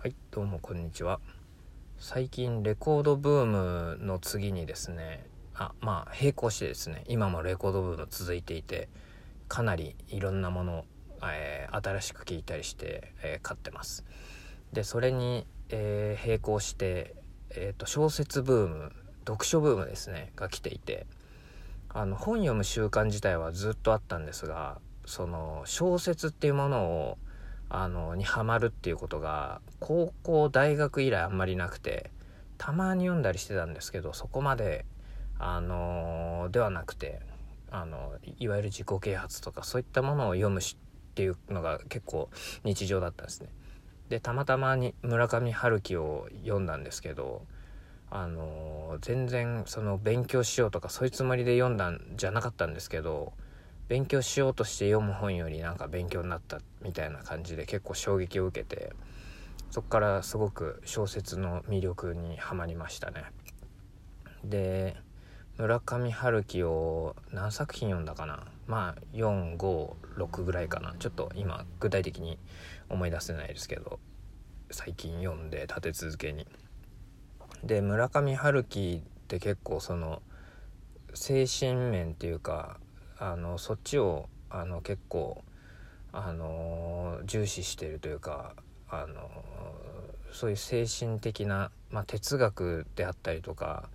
はいどうもこんにちは。最近レコードブームの次にですねあまあ並行してですね今もレコードブーム続いていてかなりいろんなもの、えー、新しく聴いたりして、えー、買ってます。でそれに、えー、並行して、えーと、小説ブーム読書ブームですねが来ていてあの本読む習慣自体はずっとあったんですがその小説っていうものをあのにハマるっていうことが高校大学以来あんまりなくてたまに読んだりしてたんですけどそこまであのではなくてあのいわゆる自己啓発とかそういったものを読むしっていうのが結構日常だったんですね。でたまたまに村上春樹を読んだんですけどあの全然その勉強しようとかそういうつもりで読んだんじゃなかったんですけど勉強しようとして読む本よりなんか勉強になったみたいな感じで結構衝撃を受けてそこからすごく小説の魅力にはまりましたね。で村上春樹を何作品読んだかな？まあ456ぐらいかな。ちょっと今具体的に思い出せないですけど最近読んで立て続けに。で村上春樹って結構その精神面っていうかあのそっちをあの結構あの重視してるというかあのそういう精神的な、まあ、哲学であったりとか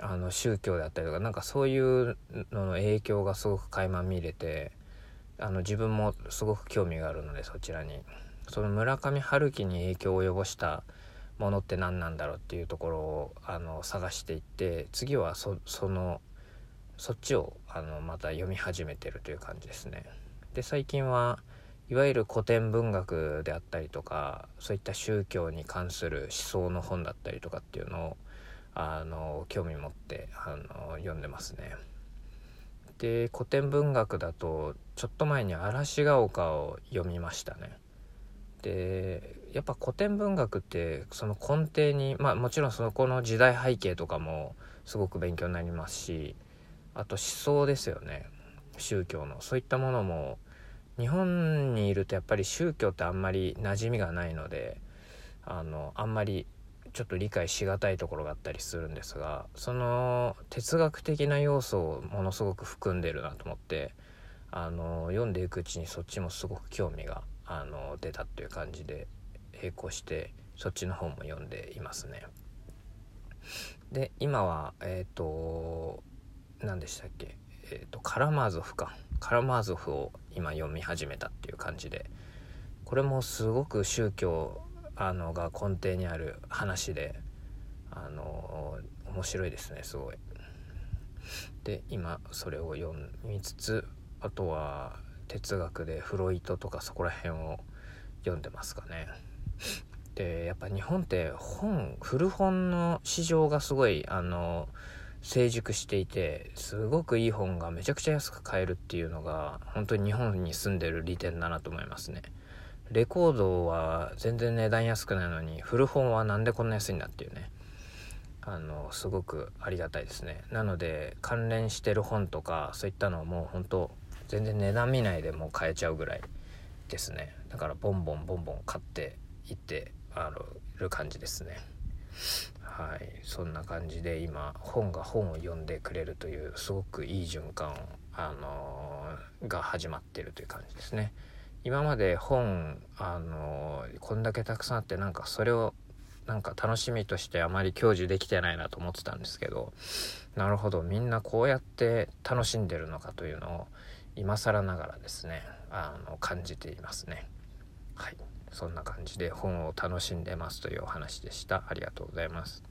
あの宗教であったりとかなんかそういうのの影響がすごく垣間見れてあの自分もすごく興味があるのでそちらに。その村上春樹に影響を及ぼしたものって何なんだろうっていうところをあの探していって次はそのそっちをあのまた読み始めてるという感じですね。で最近はいわゆる古典文学であったりとかそういった宗教に関する思想の本だったりとかっていうのをあの興味持ってあの読んでますね。で古典文学だとちょっと前に嵐が丘を読みましたね。でやっぱ古典文学ってその根底にまあもちろんそのこの時代背景とかもすごく勉強になりますしあと思想ですよね宗教のそういったものも日本にいるとやっぱり宗教ってあんまり馴染みがないのであのあんまりちょっと理解しがたいところがあったりするんですがその哲学的な要素をものすごく含んでるなと思ってあの読んでいくうちにそっちもすごく興味があの出たっていう感じで並行してそっちの方も読んでいますね。で今はえっ、ー、と何でしたっけ？えっ、ー、とカラマーゾフかカラマーゾフを今読み始めたっていう感じでこれもすごく宗教あのが根底にある話であの面白いですねすごい。で今それを読みつつあとは哲学でフロイトとかそこら辺を読んでますかね。でやっぱ日本って本古本の市場がすごいあの成熟していてすごくいい本がめちゃくちゃ安く買えるっていうのが本当に日本に住んでる利点だなと思いますね。レコードは全然値段安くないのに古本はなんでこんな安いんだっていうね。あのすごくありがたいですね。なので関連してる本とかそういったのをもう本当全然値段見ないでもう買えちゃうぐらいですね。だからボンボンボンボン買っていってある感じですね。はい。そんな感じで今本が本を読んでくれるというすごくいい循環あのー、が始まってるという感じですね。今まで本あのー、こんだけたくさんあってなんかそれをなんか楽しみとしてあまり享受できてないなと思ってたんですけどなるほど。みんなこうやって楽しんでるのかというのを今更ながらですねあの感じていますね。はい。そんな感じで本を楽しんでますというお話でした。ありがとうございます。